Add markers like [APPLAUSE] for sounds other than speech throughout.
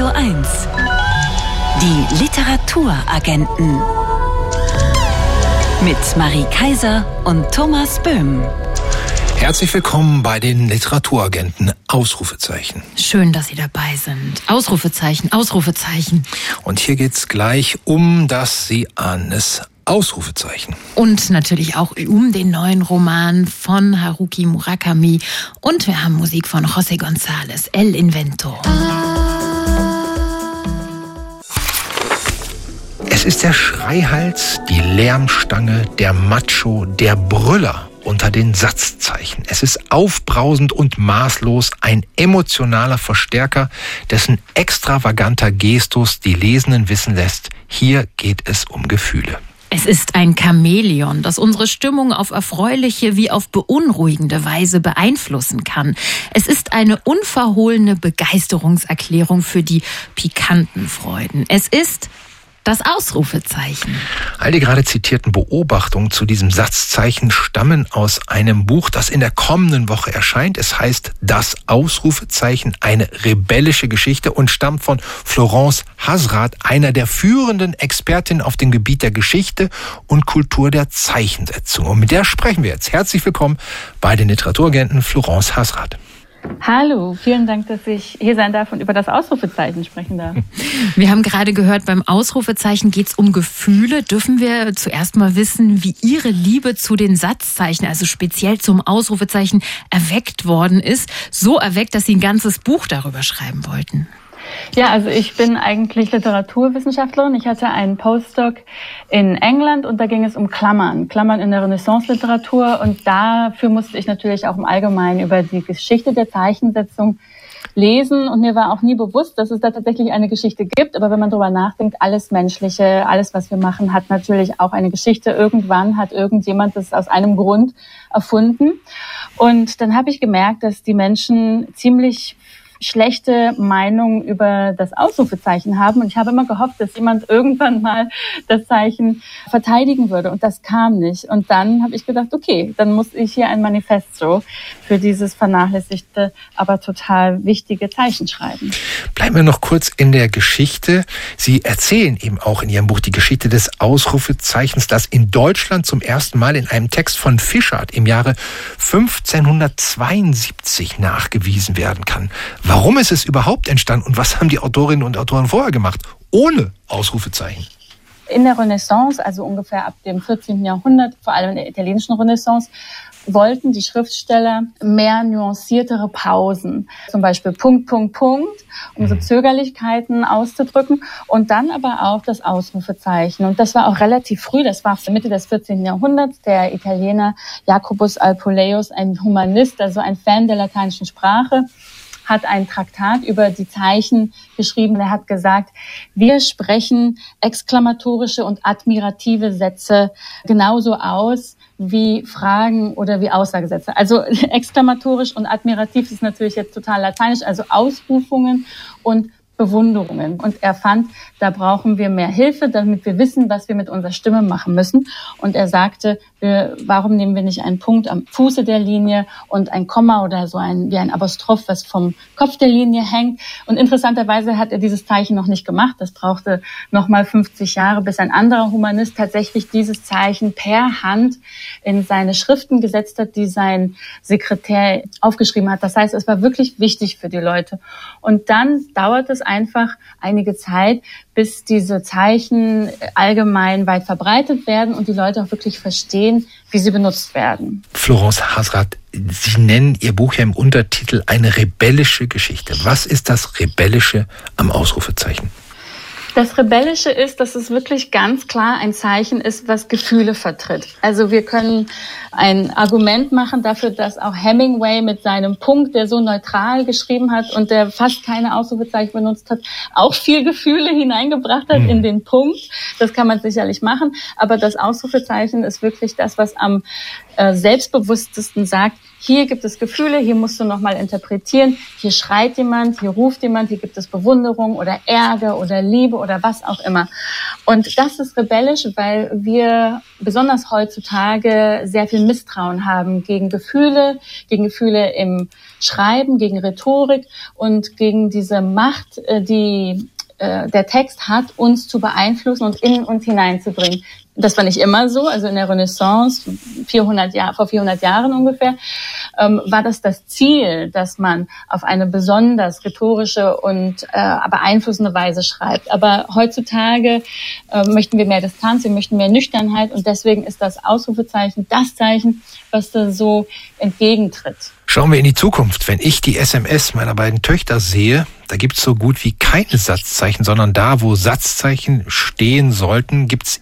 Radio 1. Die Literaturagenten. Mit Marie Kaiser und Thomas Böhm. Herzlich willkommen bei den Literaturagenten. Ausrufezeichen. Schön, dass Sie dabei sind. Ausrufezeichen, Ausrufezeichen. Und hier geht's gleich um das Sie ahnen es Ausrufezeichen. Und natürlich auch um den neuen Roman von Haruki Murakami. Und wir haben Musik von José González, El Invento. Es ist der Schreihals, die Lärmstange, der Macho, der Brüller unter den Satzzeichen. Es ist aufbrausend und maßlos ein emotionaler Verstärker, dessen extravaganter Gestus die Lesenden wissen lässt, hier geht es um Gefühle. Es ist ein Chamäleon, das unsere Stimmung auf erfreuliche wie auf beunruhigende Weise beeinflussen kann. Es ist eine unverhohlene Begeisterungserklärung für die pikanten Freuden. Es ist das Ausrufezeichen. All die gerade zitierten Beobachtungen zu diesem Satzzeichen stammen aus einem Buch, das in der kommenden Woche erscheint. Es heißt Das Ausrufezeichen, eine rebellische Geschichte und stammt von Florence Hasrat, einer der führenden Expertinnen auf dem Gebiet der Geschichte und Kultur der Zeichensetzung. Und mit der sprechen wir jetzt. Herzlich willkommen bei den Literaturagenten Florence Hasrat. Hallo, vielen Dank, dass ich hier sein darf und über das Ausrufezeichen sprechen darf. [LAUGHS] Wir haben gerade gehört, beim Ausrufezeichen geht es um Gefühle. Dürfen wir zuerst mal wissen, wie Ihre Liebe zu den Satzzeichen, also speziell zum Ausrufezeichen, erweckt worden ist? So erweckt, dass Sie ein ganzes Buch darüber schreiben wollten. Ja, also ich bin eigentlich Literaturwissenschaftlerin. Ich hatte einen Postdoc in England und da ging es um Klammern, Klammern in der Renaissance-Literatur und dafür musste ich natürlich auch im Allgemeinen über die Geschichte der Zeichensetzung lesen und mir war auch nie bewusst, dass es da tatsächlich eine Geschichte gibt. Aber wenn man darüber nachdenkt, alles Menschliche, alles, was wir machen, hat natürlich auch eine Geschichte. Irgendwann hat irgendjemand das aus einem Grund erfunden. Und dann habe ich gemerkt, dass die Menschen ziemlich schlechte Meinung über das Ausrufezeichen haben. Und ich habe immer gehofft, dass jemand irgendwann mal das Zeichen verteidigen würde. Und das kam nicht. Und dann habe ich gedacht, okay, dann muss ich hier ein Manifesto für dieses vernachlässigte, aber total wichtige Zeichen schreiben. Bleiben wir noch kurz in der Geschichte. Sie erzählen eben auch in Ihrem Buch die Geschichte des Ausrufezeichens, das in Deutschland zum ersten Mal in einem Text von Fischart im Jahre 1572 nachgewiesen werden kann. Warum ist es überhaupt entstanden und was haben die Autorinnen und Autoren vorher gemacht? Ohne Ausrufezeichen. In der Renaissance, also ungefähr ab dem 14. Jahrhundert, vor allem in der italienischen Renaissance, wollten die Schriftsteller mehr nuanciertere Pausen. Zum Beispiel Punkt, Punkt, Punkt, um so mhm. Zögerlichkeiten auszudrücken. Und dann aber auch das Ausrufezeichen. Und das war auch relativ früh, das war Mitte des 14. Jahrhunderts. Der Italiener Jacobus Alpuleius, ein Humanist, also ein Fan der lateinischen Sprache, hat ein Traktat über die Zeichen geschrieben. Er hat gesagt, wir sprechen exklamatorische und admirative Sätze genauso aus wie Fragen oder wie Aussagesätze. Also [LAUGHS] exklamatorisch und admirativ ist natürlich jetzt total lateinisch, also Ausrufungen und Bewunderungen. Und er fand, da brauchen wir mehr Hilfe, damit wir wissen, was wir mit unserer Stimme machen müssen. Und er sagte, wir, warum nehmen wir nicht einen Punkt am Fuße der Linie und ein Komma oder so ein, wie ein Apostroph, was vom Kopf der Linie hängt. Und interessanterweise hat er dieses Zeichen noch nicht gemacht. Das brauchte nochmal 50 Jahre, bis ein anderer Humanist tatsächlich dieses Zeichen per Hand in seine Schriften gesetzt hat, die sein Sekretär aufgeschrieben hat. Das heißt, es war wirklich wichtig für die Leute. Und dann dauert es einfach einige Zeit, bis diese Zeichen allgemein weit verbreitet werden und die Leute auch wirklich verstehen, wie sie benutzt werden. Florence Hasrat, Sie nennen Ihr Buch ja im Untertitel eine rebellische Geschichte. Was ist das Rebellische am Ausrufezeichen? Das Rebellische ist, dass es wirklich ganz klar ein Zeichen ist, was Gefühle vertritt. Also wir können ein Argument machen dafür, dass auch Hemingway mit seinem Punkt, der so neutral geschrieben hat und der fast keine Ausrufezeichen benutzt hat, auch viel Gefühle hineingebracht hat mhm. in den Punkt. Das kann man sicherlich machen. Aber das Ausrufezeichen ist wirklich das, was am äh, selbstbewusstesten sagt, hier gibt es Gefühle, hier musst du nochmal interpretieren, hier schreit jemand, hier ruft jemand, hier gibt es Bewunderung oder Ärger oder Liebe oder was auch immer. Und das ist rebellisch, weil wir besonders heutzutage sehr viel Misstrauen haben gegen Gefühle, gegen Gefühle im Schreiben, gegen Rhetorik und gegen diese Macht, äh, die äh, der Text hat, uns zu beeinflussen und in uns hineinzubringen. Das war nicht immer so. Also in der Renaissance, 400 Jahr, vor 400 Jahren ungefähr, ähm, war das das Ziel, dass man auf eine besonders rhetorische und äh, beeinflussende Weise schreibt. Aber heutzutage äh, möchten wir mehr Distanz, wir möchten mehr Nüchternheit und deswegen ist das Ausrufezeichen das Zeichen, was da so entgegentritt. Schauen wir in die Zukunft. Wenn ich die SMS meiner beiden Töchter sehe, da gibt's so gut wie keine Satzzeichen, sondern da, wo Satzzeichen stehen sollten, gibt's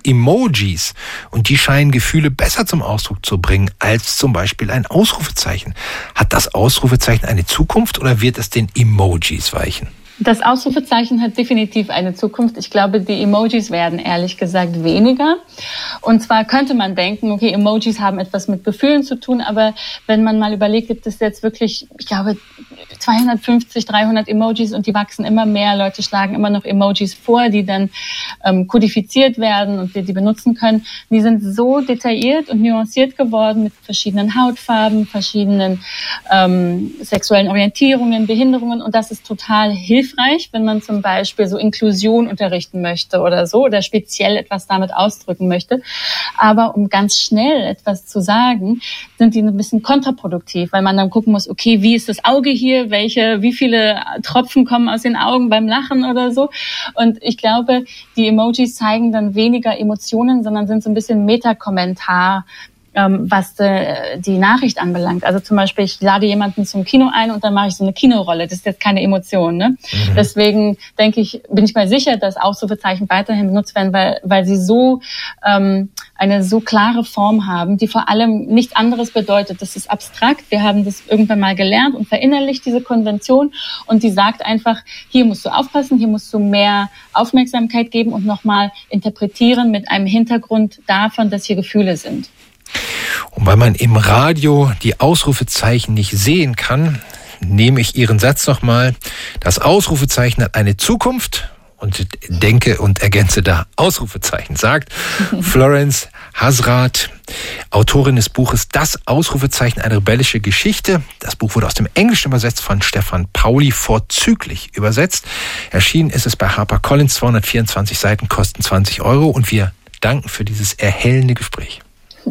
Emojis. Und die scheinen Gefühle besser zum Ausdruck zu bringen als zum Beispiel ein Ausrufezeichen. Hat das Ausrufezeichen eine Zukunft oder wird es den Emojis weichen? Das Ausrufezeichen hat definitiv eine Zukunft. Ich glaube, die Emojis werden ehrlich gesagt weniger. Und zwar könnte man denken, okay, Emojis haben etwas mit Gefühlen zu tun, aber wenn man mal überlegt, gibt es jetzt wirklich, ich glaube, 250, 300 Emojis und die wachsen immer mehr. Leute schlagen immer noch Emojis vor, die dann ähm, kodifiziert werden und wir die benutzen können. Die sind so detailliert und nuanciert geworden mit verschiedenen Hautfarben, verschiedenen ähm, sexuellen Orientierungen, Behinderungen und das ist total hilfreich, wenn man zum Beispiel so Inklusion unterrichten möchte oder so oder speziell etwas damit ausdrücken möchte. Aber um ganz schnell etwas zu sagen, sind die ein bisschen kontraproduktiv, weil man dann gucken muss, okay, wie ist das Auge hier, welche, wie viele Tropfen kommen aus den Augen beim Lachen oder so. Und ich glaube, die Emojis zeigen dann weniger Emotionen, sondern sind so ein bisschen Metakommentar ähm, was de, die Nachricht anbelangt. Also zum Beispiel, ich lade jemanden zum Kino ein und dann mache ich so eine Kinorolle. Das ist jetzt keine Emotion. Ne? Mhm. Deswegen denke ich, bin ich mal sicher, dass Ausrufezeichen weiterhin benutzt werden, weil, weil sie so ähm, eine so klare Form haben, die vor allem nichts anderes bedeutet. Das ist abstrakt. Wir haben das irgendwann mal gelernt und verinnerlicht, diese Konvention. Und die sagt einfach, hier musst du aufpassen, hier musst du mehr Aufmerksamkeit geben und nochmal interpretieren mit einem Hintergrund davon, dass hier Gefühle sind. Und weil man im Radio die Ausrufezeichen nicht sehen kann, nehme ich Ihren Satz nochmal. Das Ausrufezeichen hat eine Zukunft und denke und ergänze da Ausrufezeichen, sagt [LAUGHS] Florence Hasrat, Autorin des Buches Das Ausrufezeichen, eine rebellische Geschichte. Das Buch wurde aus dem Englischen übersetzt von Stefan Pauli, vorzüglich übersetzt. Erschienen ist es bei HarperCollins, 224 Seiten, kosten 20 Euro und wir danken für dieses erhellende Gespräch.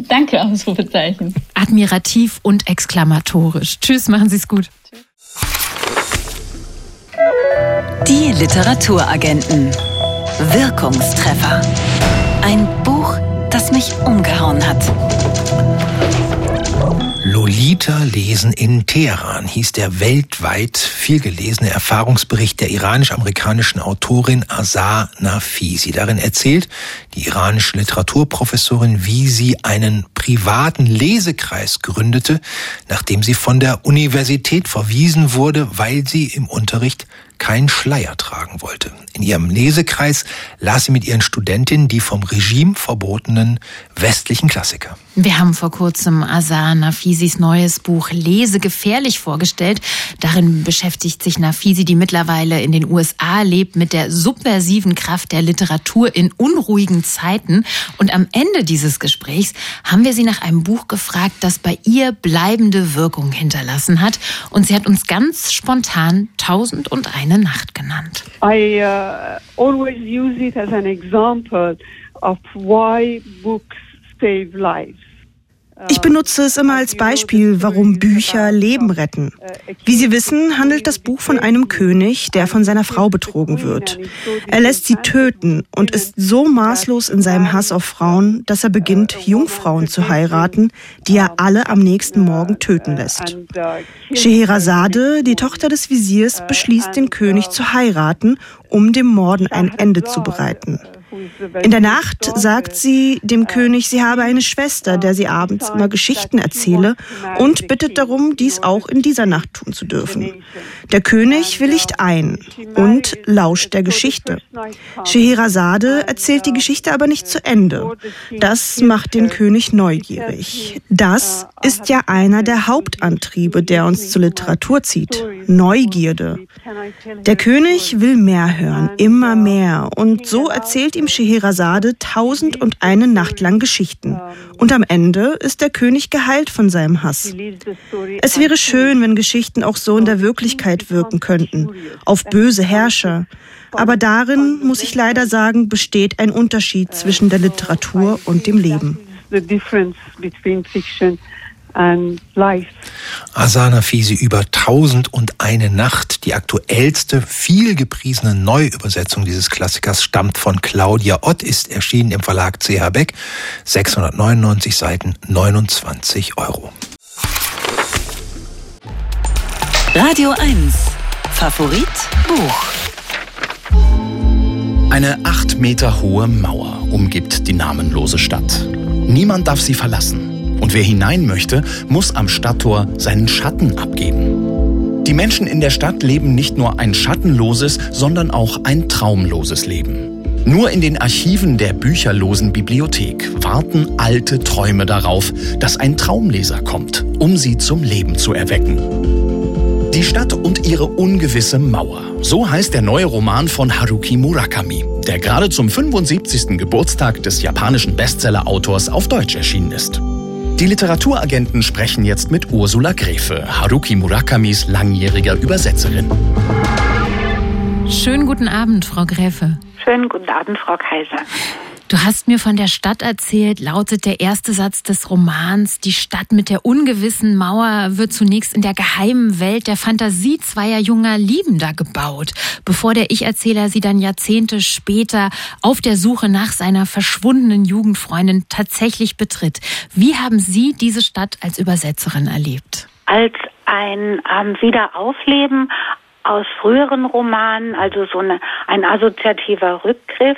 Danke, Ausrufezeichen. Admirativ und exklamatorisch. Tschüss, machen Sie es gut. Die Literaturagenten. Wirkungstreffer. Ein Buch, das mich umgehauen hat. Lolita lesen in Teheran hieß der weltweit vielgelesene Erfahrungsbericht der iranisch-amerikanischen Autorin Azar Nafisi. Darin erzählt die iranische Literaturprofessorin, wie sie einen privaten Lesekreis gründete, nachdem sie von der Universität verwiesen wurde, weil sie im Unterricht keinen Schleier tragen wollte. In ihrem Lesekreis las sie mit ihren Studentinnen die vom Regime verbotenen westlichen Klassiker. Wir haben vor kurzem Azar Nafisis neues Buch Lese gefährlich vorgestellt. Darin beschäftigt sich Nafisi, die mittlerweile in den USA lebt, mit der subversiven Kraft der Literatur in unruhigen Zeiten. Und am Ende dieses Gesprächs haben wir sie nach einem Buch gefragt, das bei ihr bleibende Wirkung hinterlassen hat. Und sie hat uns ganz spontan Tausend und eine Nacht genannt. I uh, always use it as an example of why books save lives. Ich benutze es immer als Beispiel, warum Bücher Leben retten. Wie Sie wissen, handelt das Buch von einem König, der von seiner Frau betrogen wird. Er lässt sie töten und ist so maßlos in seinem Hass auf Frauen, dass er beginnt, Jungfrauen zu heiraten, die er alle am nächsten Morgen töten lässt. Scheherazade, die Tochter des Visiers, beschließt, den König zu heiraten, um dem Morden ein Ende zu bereiten. In der Nacht sagt sie dem König, sie habe eine Schwester, der sie abends immer Geschichten erzähle und bittet darum, dies auch in dieser Nacht tun zu dürfen. Der König willigt ein und lauscht der Geschichte. Scheherazade erzählt die Geschichte aber nicht zu Ende. Das macht den König neugierig. Das ist ja einer der Hauptantriebe, der uns zur Literatur zieht. Neugierde. Der König will mehr hören, immer mehr. Und so erzählt ihm Scheherazade tausend und eine Nacht lang Geschichten. Und am Ende ist der König geheilt von seinem Hass. Es wäre schön, wenn Geschichten auch so in der Wirklichkeit wirken könnten. Auf böse Herrscher. Aber darin, muss ich leider sagen, besteht ein Unterschied zwischen der Literatur und dem Leben. Asana Fisi über Tausend und eine Nacht. Die aktuellste, viel gepriesene Neuübersetzung dieses Klassikers stammt von Claudia Ott, ist erschienen im Verlag CH Beck. 699 Seiten, 29 Euro. Radio 1. Favorit Buch. Eine acht Meter hohe Mauer umgibt die namenlose Stadt. Niemand darf sie verlassen. Und wer hinein möchte, muss am Stadttor seinen Schatten abgeben. Die Menschen in der Stadt leben nicht nur ein schattenloses, sondern auch ein traumloses Leben. Nur in den Archiven der bücherlosen Bibliothek warten alte Träume darauf, dass ein Traumleser kommt, um sie zum Leben zu erwecken. Die Stadt und ihre ungewisse Mauer. So heißt der neue Roman von Haruki Murakami, der gerade zum 75. Geburtstag des japanischen Bestseller-Autors auf Deutsch erschienen ist. Die Literaturagenten sprechen jetzt mit Ursula Gräfe, Haruki Murakamis langjähriger Übersetzerin. Schönen guten Abend, Frau Gräfe. Schönen guten Abend, Frau Kaiser. Du hast mir von der Stadt erzählt, lautet der erste Satz des Romans. Die Stadt mit der ungewissen Mauer wird zunächst in der geheimen Welt der Fantasie zweier junger Liebender gebaut, bevor der Ich-Erzähler sie dann Jahrzehnte später auf der Suche nach seiner verschwundenen Jugendfreundin tatsächlich betritt. Wie haben Sie diese Stadt als Übersetzerin erlebt? Als ein ähm, Wiederaufleben aus früheren Romanen, also so eine, ein assoziativer Rückgriff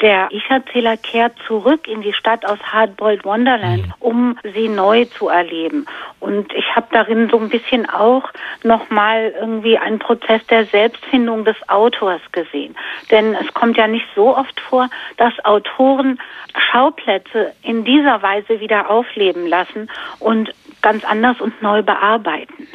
der Ich-Erzähler kehrt zurück in die Stadt aus Hardboiled Wonderland, mhm. um sie neu zu erleben. Und ich habe darin so ein bisschen auch nochmal irgendwie einen Prozess der Selbstfindung des Autors gesehen. Denn es kommt ja nicht so oft vor, dass Autoren Schauplätze in dieser Weise wieder aufleben lassen und ganz anders und neu bearbeiten.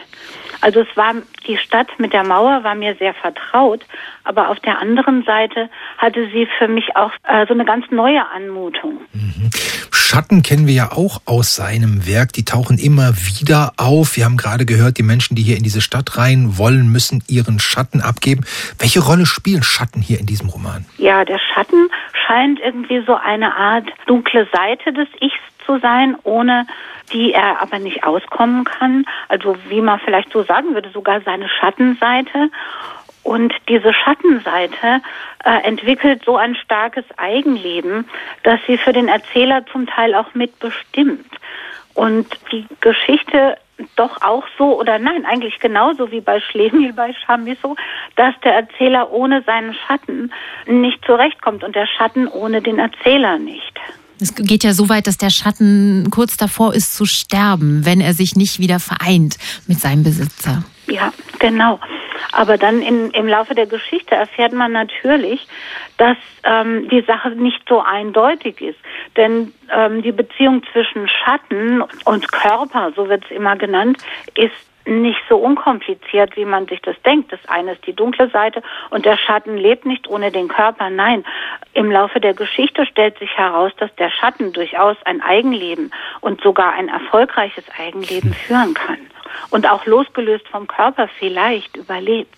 Also es war die Stadt mit der Mauer war mir sehr vertraut, aber auf der anderen Seite hatte sie für mich auch äh, so eine ganz neue Anmutung. Mhm. Schatten kennen wir ja auch aus seinem Werk, die tauchen immer wieder auf. Wir haben gerade gehört, die Menschen, die hier in diese Stadt rein wollen, müssen ihren Schatten abgeben. Welche Rolle spielen Schatten hier in diesem Roman? Ja, der Schatten scheint irgendwie so eine Art dunkle Seite des Ichs zu sein, ohne die er aber nicht auskommen kann. Also wie man vielleicht so sagen würde, sogar seine Schattenseite. Und diese Schattenseite äh, entwickelt so ein starkes Eigenleben, dass sie für den Erzähler zum Teil auch mitbestimmt. Und die Geschichte doch auch so oder nein, eigentlich genauso wie bei Schlemil bei Chamisso, dass der Erzähler ohne seinen Schatten nicht zurechtkommt und der Schatten ohne den Erzähler nicht. Es geht ja so weit, dass der Schatten kurz davor ist zu sterben, wenn er sich nicht wieder vereint mit seinem Besitzer. Ja, genau. Aber dann in, im Laufe der Geschichte erfährt man natürlich, dass ähm, die Sache nicht so eindeutig ist. Denn ähm, die Beziehung zwischen Schatten und Körper, so wird es immer genannt, ist nicht so unkompliziert, wie man sich das denkt. Das eine ist die dunkle Seite und der Schatten lebt nicht ohne den Körper. Nein, im Laufe der Geschichte stellt sich heraus, dass der Schatten durchaus ein Eigenleben und sogar ein erfolgreiches Eigenleben [LAUGHS] führen kann und auch losgelöst vom Körper vielleicht überlebt.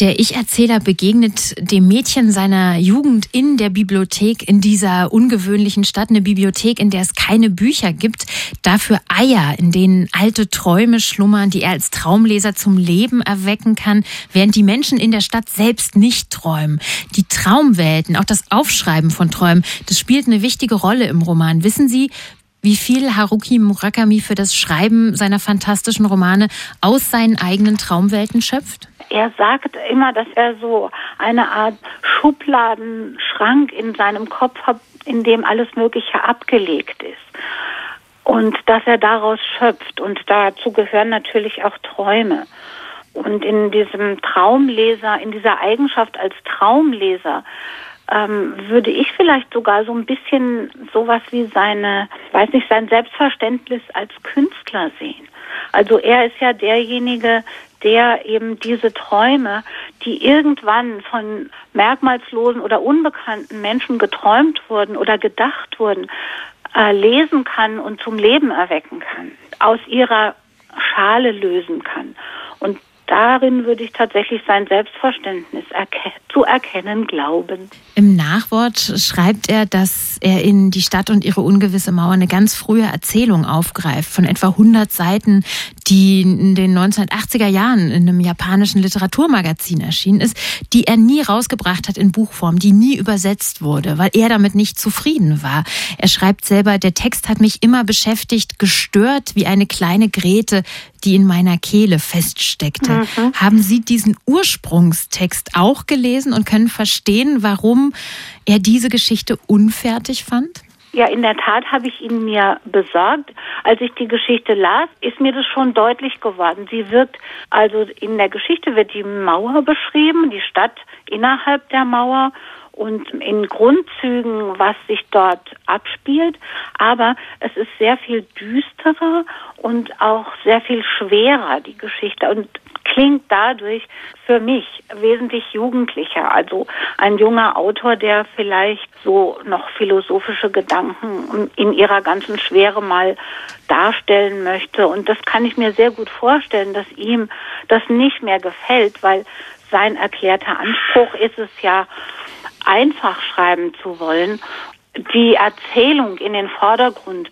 Der Ich-Erzähler begegnet dem Mädchen seiner Jugend in der Bibliothek in dieser ungewöhnlichen Stadt, eine Bibliothek, in der es keine Bücher gibt, dafür Eier, in denen alte Träume schlummern, die er als Traumleser zum Leben erwecken kann, während die Menschen in der Stadt selbst nicht träumen. Die Traumwelten, auch das Aufschreiben von Träumen, das spielt eine wichtige Rolle im Roman. Wissen Sie, wie viel Haruki Murakami für das Schreiben seiner fantastischen Romane aus seinen eigenen Traumwelten schöpft? Er sagt immer, dass er so eine Art Schubladenschrank in seinem Kopf hat, in dem alles Mögliche abgelegt ist. Und dass er daraus schöpft. Und dazu gehören natürlich auch Träume. Und in diesem Traumleser, in dieser Eigenschaft als Traumleser, ähm, würde ich vielleicht sogar so ein bisschen sowas wie seine, weiß nicht, sein Selbstverständnis als Künstler sehen. Also er ist ja derjenige, der eben diese Träume, die irgendwann von merkmalslosen oder unbekannten Menschen geträumt wurden oder gedacht wurden, äh, lesen kann und zum Leben erwecken kann, aus ihrer Schale lösen kann. Und darin würde ich tatsächlich sein Selbstverständnis erke zu erkennen glauben. Im Nachwort schreibt er, dass er in die Stadt und ihre ungewisse Mauer eine ganz frühe Erzählung aufgreift von etwa 100 Seiten, die in den 1980er Jahren in einem japanischen Literaturmagazin erschienen ist, die er nie rausgebracht hat in Buchform, die nie übersetzt wurde, weil er damit nicht zufrieden war. Er schreibt selber, der Text hat mich immer beschäftigt, gestört wie eine kleine Grete, die in meiner Kehle feststeckte. Mhm. Haben Sie diesen Ursprungstext auch gelesen und können verstehen, warum er diese Geschichte unfertig fand? Ja, in der Tat habe ich ihn mir besorgt. Als ich die Geschichte las, ist mir das schon deutlich geworden. Sie wirkt, also in der Geschichte wird die Mauer beschrieben, die Stadt innerhalb der Mauer und in Grundzügen, was sich dort abspielt. Aber es ist sehr viel düsterer und auch sehr viel schwerer, die Geschichte. Und klingt dadurch für mich wesentlich jugendlicher. Also ein junger Autor, der vielleicht so noch philosophische Gedanken in ihrer ganzen Schwere mal darstellen möchte. Und das kann ich mir sehr gut vorstellen, dass ihm das nicht mehr gefällt, weil sein erklärter Anspruch ist es ja, einfach schreiben zu wollen, die Erzählung in den Vordergrund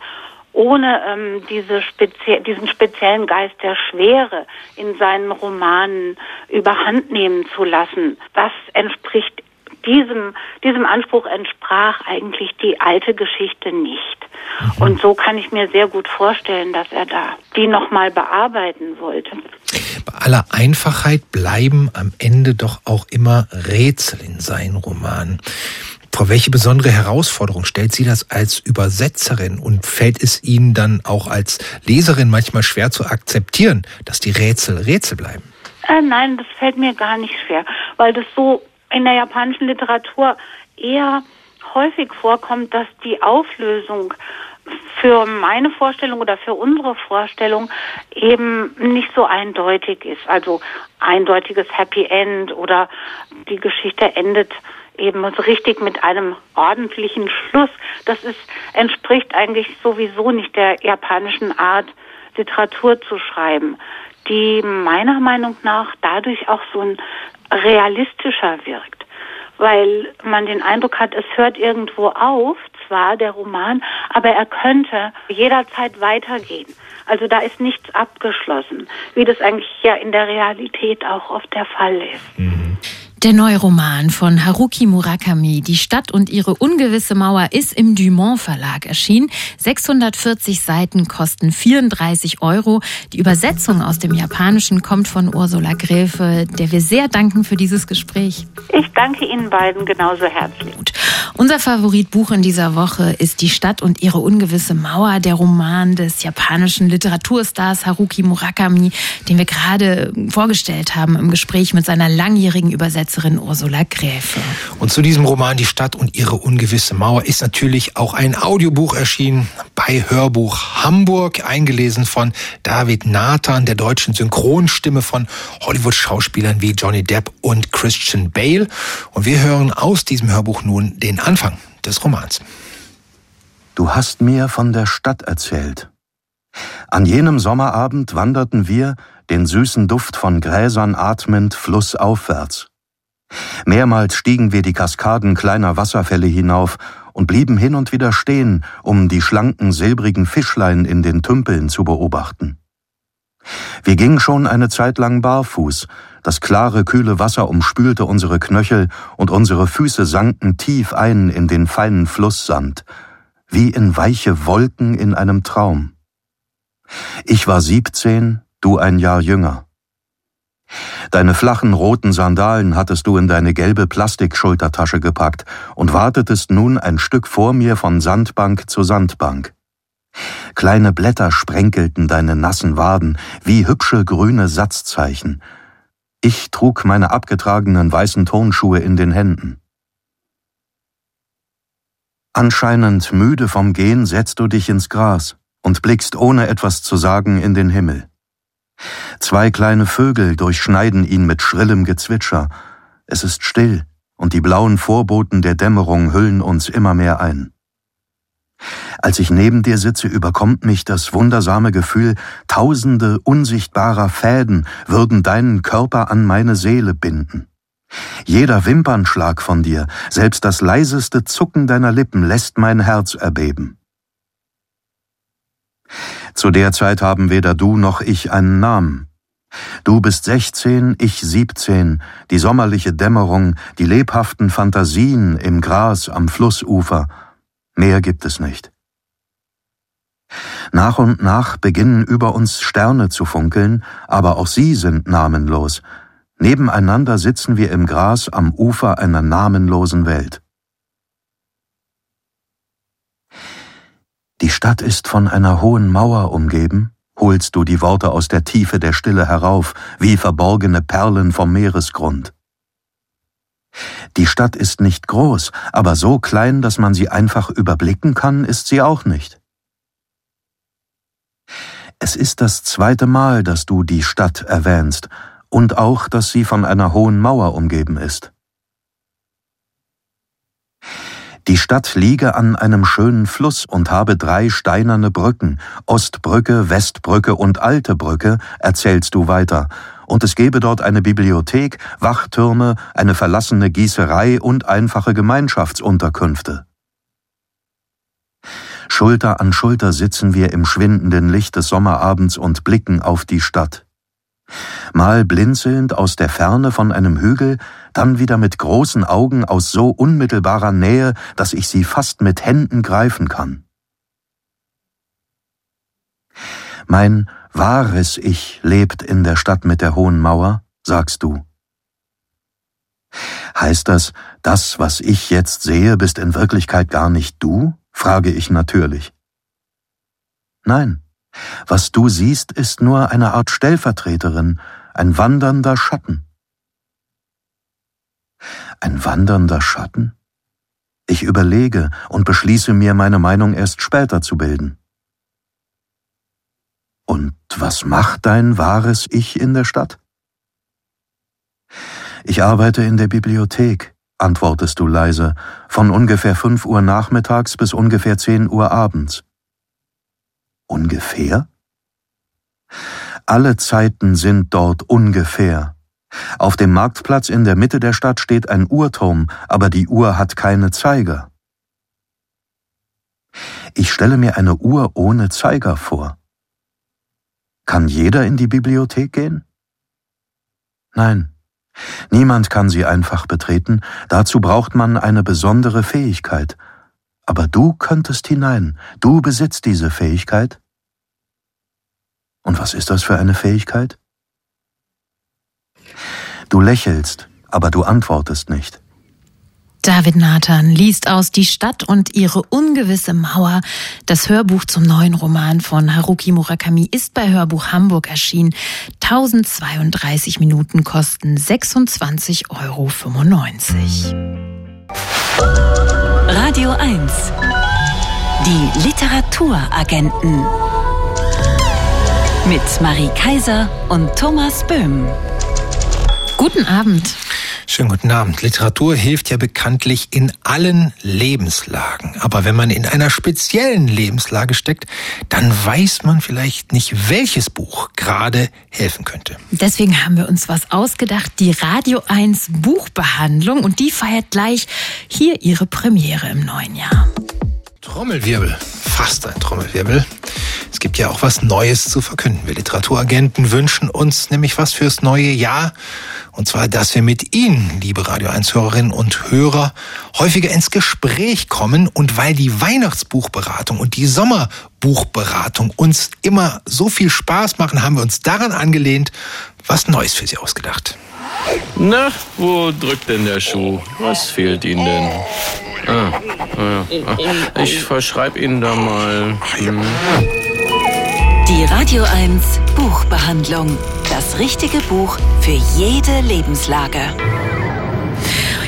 ohne ähm, diese spezie diesen speziellen Geist der Schwere in seinen Romanen überhand nehmen zu lassen. Das entspricht diesem, diesem Anspruch entsprach eigentlich die alte Geschichte nicht. Mhm. Und so kann ich mir sehr gut vorstellen, dass er da die nochmal bearbeiten wollte. Bei aller Einfachheit bleiben am Ende doch auch immer Rätsel in seinen Romanen. Vor welche besondere Herausforderung stellt sie das als Übersetzerin und fällt es Ihnen dann auch als Leserin manchmal schwer zu akzeptieren, dass die Rätsel Rätsel bleiben? Äh, nein, das fällt mir gar nicht schwer, weil das so in der japanischen Literatur eher häufig vorkommt, dass die Auflösung für meine Vorstellung oder für unsere Vorstellung eben nicht so eindeutig ist. Also eindeutiges Happy End oder die Geschichte endet eben so richtig mit einem ordentlichen Schluss. Das ist, entspricht eigentlich sowieso nicht der japanischen Art, Literatur zu schreiben, die meiner Meinung nach dadurch auch so ein realistischer wirkt, weil man den Eindruck hat, es hört irgendwo auf, zwar der Roman, aber er könnte jederzeit weitergehen. Also da ist nichts abgeschlossen, wie das eigentlich ja in der Realität auch oft der Fall ist. Mhm. Der neue Roman von Haruki Murakami, Die Stadt und ihre ungewisse Mauer, ist im Dumont Verlag erschienen. 640 Seiten kosten 34 Euro. Die Übersetzung aus dem Japanischen kommt von Ursula Gräfe, der wir sehr danken für dieses Gespräch. Ich danke Ihnen beiden genauso herzlich. Unser Favoritbuch in dieser Woche ist Die Stadt und ihre ungewisse Mauer, der Roman des japanischen Literaturstars Haruki Murakami, den wir gerade vorgestellt haben im Gespräch mit seiner langjährigen Übersetzung Übersetzerin Ursula Gräfe. Und zu diesem Roman Die Stadt und ihre ungewisse Mauer ist natürlich auch ein Audiobuch erschienen bei Hörbuch Hamburg, eingelesen von David Nathan, der deutschen Synchronstimme von Hollywood-Schauspielern wie Johnny Depp und Christian Bale. Und wir hören aus diesem Hörbuch nun den Anfang des Romans. Du hast mir von der Stadt erzählt. An jenem Sommerabend wanderten wir, den süßen Duft von Gräsern atmend, flussaufwärts. Mehrmals stiegen wir die Kaskaden kleiner Wasserfälle hinauf und blieben hin und wieder stehen, um die schlanken, silbrigen Fischlein in den Tümpeln zu beobachten. Wir gingen schon eine Zeit lang barfuß, das klare, kühle Wasser umspülte unsere Knöchel und unsere Füße sanken tief ein in den feinen Flusssand, wie in weiche Wolken in einem Traum. Ich war siebzehn, du ein Jahr jünger. Deine flachen roten Sandalen hattest du in deine gelbe Plastikschultertasche gepackt und wartetest nun ein Stück vor mir von Sandbank zu Sandbank. Kleine Blätter sprenkelten deine nassen Waden wie hübsche grüne Satzzeichen. Ich trug meine abgetragenen weißen Turnschuhe in den Händen. Anscheinend müde vom Gehen setzt du dich ins Gras und blickst ohne etwas zu sagen in den Himmel. Zwei kleine Vögel durchschneiden ihn mit schrillem Gezwitscher. Es ist still, und die blauen Vorboten der Dämmerung hüllen uns immer mehr ein. Als ich neben dir sitze, überkommt mich das wundersame Gefühl, tausende unsichtbarer Fäden würden deinen Körper an meine Seele binden. Jeder Wimpernschlag von dir, selbst das leiseste Zucken deiner Lippen lässt mein Herz erbeben. Zu der Zeit haben weder du noch ich einen Namen. Du bist sechzehn, ich siebzehn, die sommerliche Dämmerung, die lebhaften Fantasien im Gras am Flussufer. Mehr gibt es nicht. Nach und nach beginnen über uns Sterne zu funkeln, aber auch sie sind namenlos. Nebeneinander sitzen wir im Gras am Ufer einer namenlosen Welt. Die Stadt ist von einer hohen Mauer umgeben, holst du die Worte aus der Tiefe der Stille herauf, wie verborgene Perlen vom Meeresgrund. Die Stadt ist nicht groß, aber so klein, dass man sie einfach überblicken kann, ist sie auch nicht. Es ist das zweite Mal, dass du die Stadt erwähnst, und auch, dass sie von einer hohen Mauer umgeben ist. Die Stadt liege an einem schönen Fluss und habe drei steinerne Brücken, Ostbrücke, Westbrücke und Alte Brücke, erzählst du weiter, und es gebe dort eine Bibliothek, Wachtürme, eine verlassene Gießerei und einfache Gemeinschaftsunterkünfte. Schulter an Schulter sitzen wir im schwindenden Licht des Sommerabends und blicken auf die Stadt mal blinzelnd aus der Ferne von einem Hügel, dann wieder mit großen Augen aus so unmittelbarer Nähe, dass ich sie fast mit Händen greifen kann. Mein wahres Ich lebt in der Stadt mit der hohen Mauer, sagst du. Heißt das, das, was ich jetzt sehe, bist in Wirklichkeit gar nicht du? frage ich natürlich. Nein, was du siehst, ist nur eine Art Stellvertreterin, ein wandernder Schatten. Ein wandernder Schatten? Ich überlege und beschließe mir, meine Meinung erst später zu bilden. Und was macht dein wahres Ich in der Stadt? Ich arbeite in der Bibliothek, antwortest du leise, von ungefähr fünf Uhr nachmittags bis ungefähr zehn Uhr abends. Ungefähr? Alle Zeiten sind dort ungefähr. Auf dem Marktplatz in der Mitte der Stadt steht ein Uhrturm, aber die Uhr hat keine Zeiger. Ich stelle mir eine Uhr ohne Zeiger vor. Kann jeder in die Bibliothek gehen? Nein, niemand kann sie einfach betreten, dazu braucht man eine besondere Fähigkeit. Aber du könntest hinein, du besitzt diese Fähigkeit, und was ist das für eine Fähigkeit? Du lächelst, aber du antwortest nicht. David Nathan liest aus Die Stadt und ihre ungewisse Mauer. Das Hörbuch zum neuen Roman von Haruki Murakami ist bei Hörbuch Hamburg erschienen. 1032 Minuten kosten 26,95 Euro. Radio 1. Die Literaturagenten mit Marie Kaiser und Thomas Böhm. Guten Abend. Schönen guten Abend. Literatur hilft ja bekanntlich in allen Lebenslagen. Aber wenn man in einer speziellen Lebenslage steckt, dann weiß man vielleicht nicht, welches Buch gerade helfen könnte. Deswegen haben wir uns was ausgedacht, die Radio 1 Buchbehandlung. Und die feiert gleich hier ihre Premiere im neuen Jahr. Trommelwirbel, fast ein Trommelwirbel gibt ja auch was Neues zu verkünden. Wir Literaturagenten wünschen uns nämlich was fürs neue Jahr. Und zwar, dass wir mit Ihnen, liebe Radio 1 Hörerinnen und Hörer, häufiger ins Gespräch kommen. Und weil die Weihnachtsbuchberatung und die Sommerbuchberatung uns immer so viel Spaß machen, haben wir uns daran angelehnt, was Neues für Sie ausgedacht. Na, wo drückt denn der Schuh? Was fehlt Ihnen denn? Ah, ah, ah. Ich verschreibe Ihnen da mal. Hm. Die Radio 1 Buchbehandlung. Das richtige Buch für jede Lebenslage.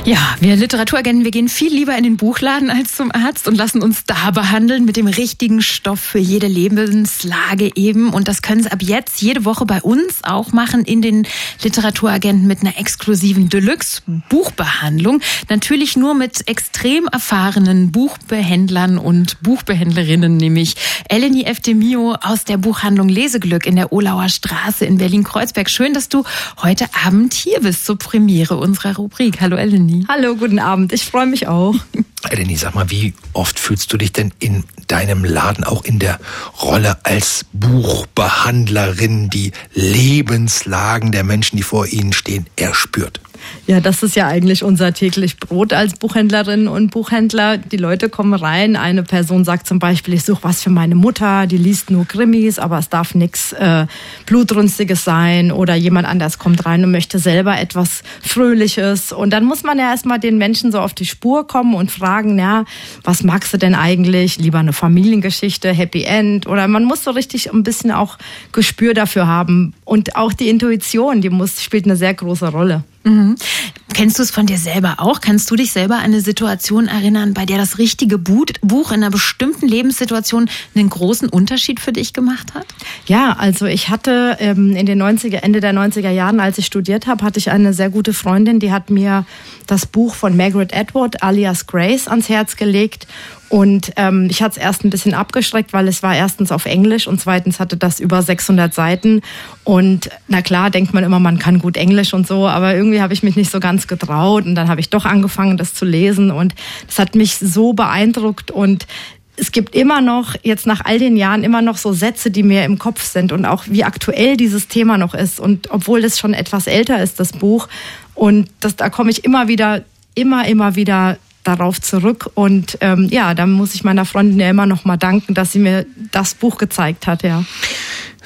Ja, wir Literaturagenten, wir gehen viel lieber in den Buchladen als zum Arzt und lassen uns da behandeln mit dem richtigen Stoff für jede Lebenslage eben. Und das können Sie ab jetzt jede Woche bei uns auch machen in den Literaturagenten mit einer exklusiven Deluxe-Buchbehandlung. Natürlich nur mit extrem erfahrenen Buchbehändlern und Buchbehändlerinnen, nämlich Eleni Eftemio aus der Buchhandlung Leseglück in der Olauer Straße in Berlin-Kreuzberg. Schön, dass du heute Abend hier bist zur Premiere unserer Rubrik. Hallo Eleni. Eleni. Hallo, guten Abend. Ich freue mich auch. Eleni, sag mal, wie oft fühlst du dich denn in deinem Laden auch in der Rolle als Buchbehandlerin, die Lebenslagen der Menschen, die vor ihnen stehen, erspürt? Ja, das ist ja eigentlich unser täglich Brot als Buchhändlerin und Buchhändler. Die Leute kommen rein. Eine Person sagt zum Beispiel, ich suche was für meine Mutter, die liest nur Krimis, aber es darf nichts äh, Blutrünstiges sein. Oder jemand anders kommt rein und möchte selber etwas Fröhliches. Und dann muss man ja erstmal den Menschen so auf die Spur kommen und fragen, ja, was magst du denn eigentlich? Lieber eine Familiengeschichte, Happy End? Oder man muss so richtig ein bisschen auch Gespür dafür haben. Und auch die Intuition, die muss, spielt eine sehr große Rolle. Mhm. Kennst du es von dir selber auch? Kannst du dich selber an eine Situation erinnern, bei der das richtige Buch in einer bestimmten Lebenssituation einen großen Unterschied für dich gemacht hat? Ja, also ich hatte ähm, in den 90er, Ende der 90er Jahren, als ich studiert habe, hatte ich eine sehr gute Freundin, die hat mir das Buch von Margaret Atwood, alias Grace, ans Herz gelegt. Und ähm, ich hatte es erst ein bisschen abgeschreckt, weil es war erstens auf Englisch und zweitens hatte das über 600 Seiten. Und na klar, denkt man immer, man kann gut Englisch und so, aber irgendwie habe ich mich nicht so ganz getraut. Und dann habe ich doch angefangen, das zu lesen. Und das hat mich so beeindruckt. Und es gibt immer noch, jetzt nach all den Jahren, immer noch so Sätze, die mir im Kopf sind und auch wie aktuell dieses Thema noch ist. Und obwohl es schon etwas älter ist, das Buch, und das, da komme ich immer wieder, immer, immer wieder darauf zurück. Und ähm, ja, da muss ich meiner Freundin ja immer noch mal danken, dass sie mir das Buch gezeigt hat, ja.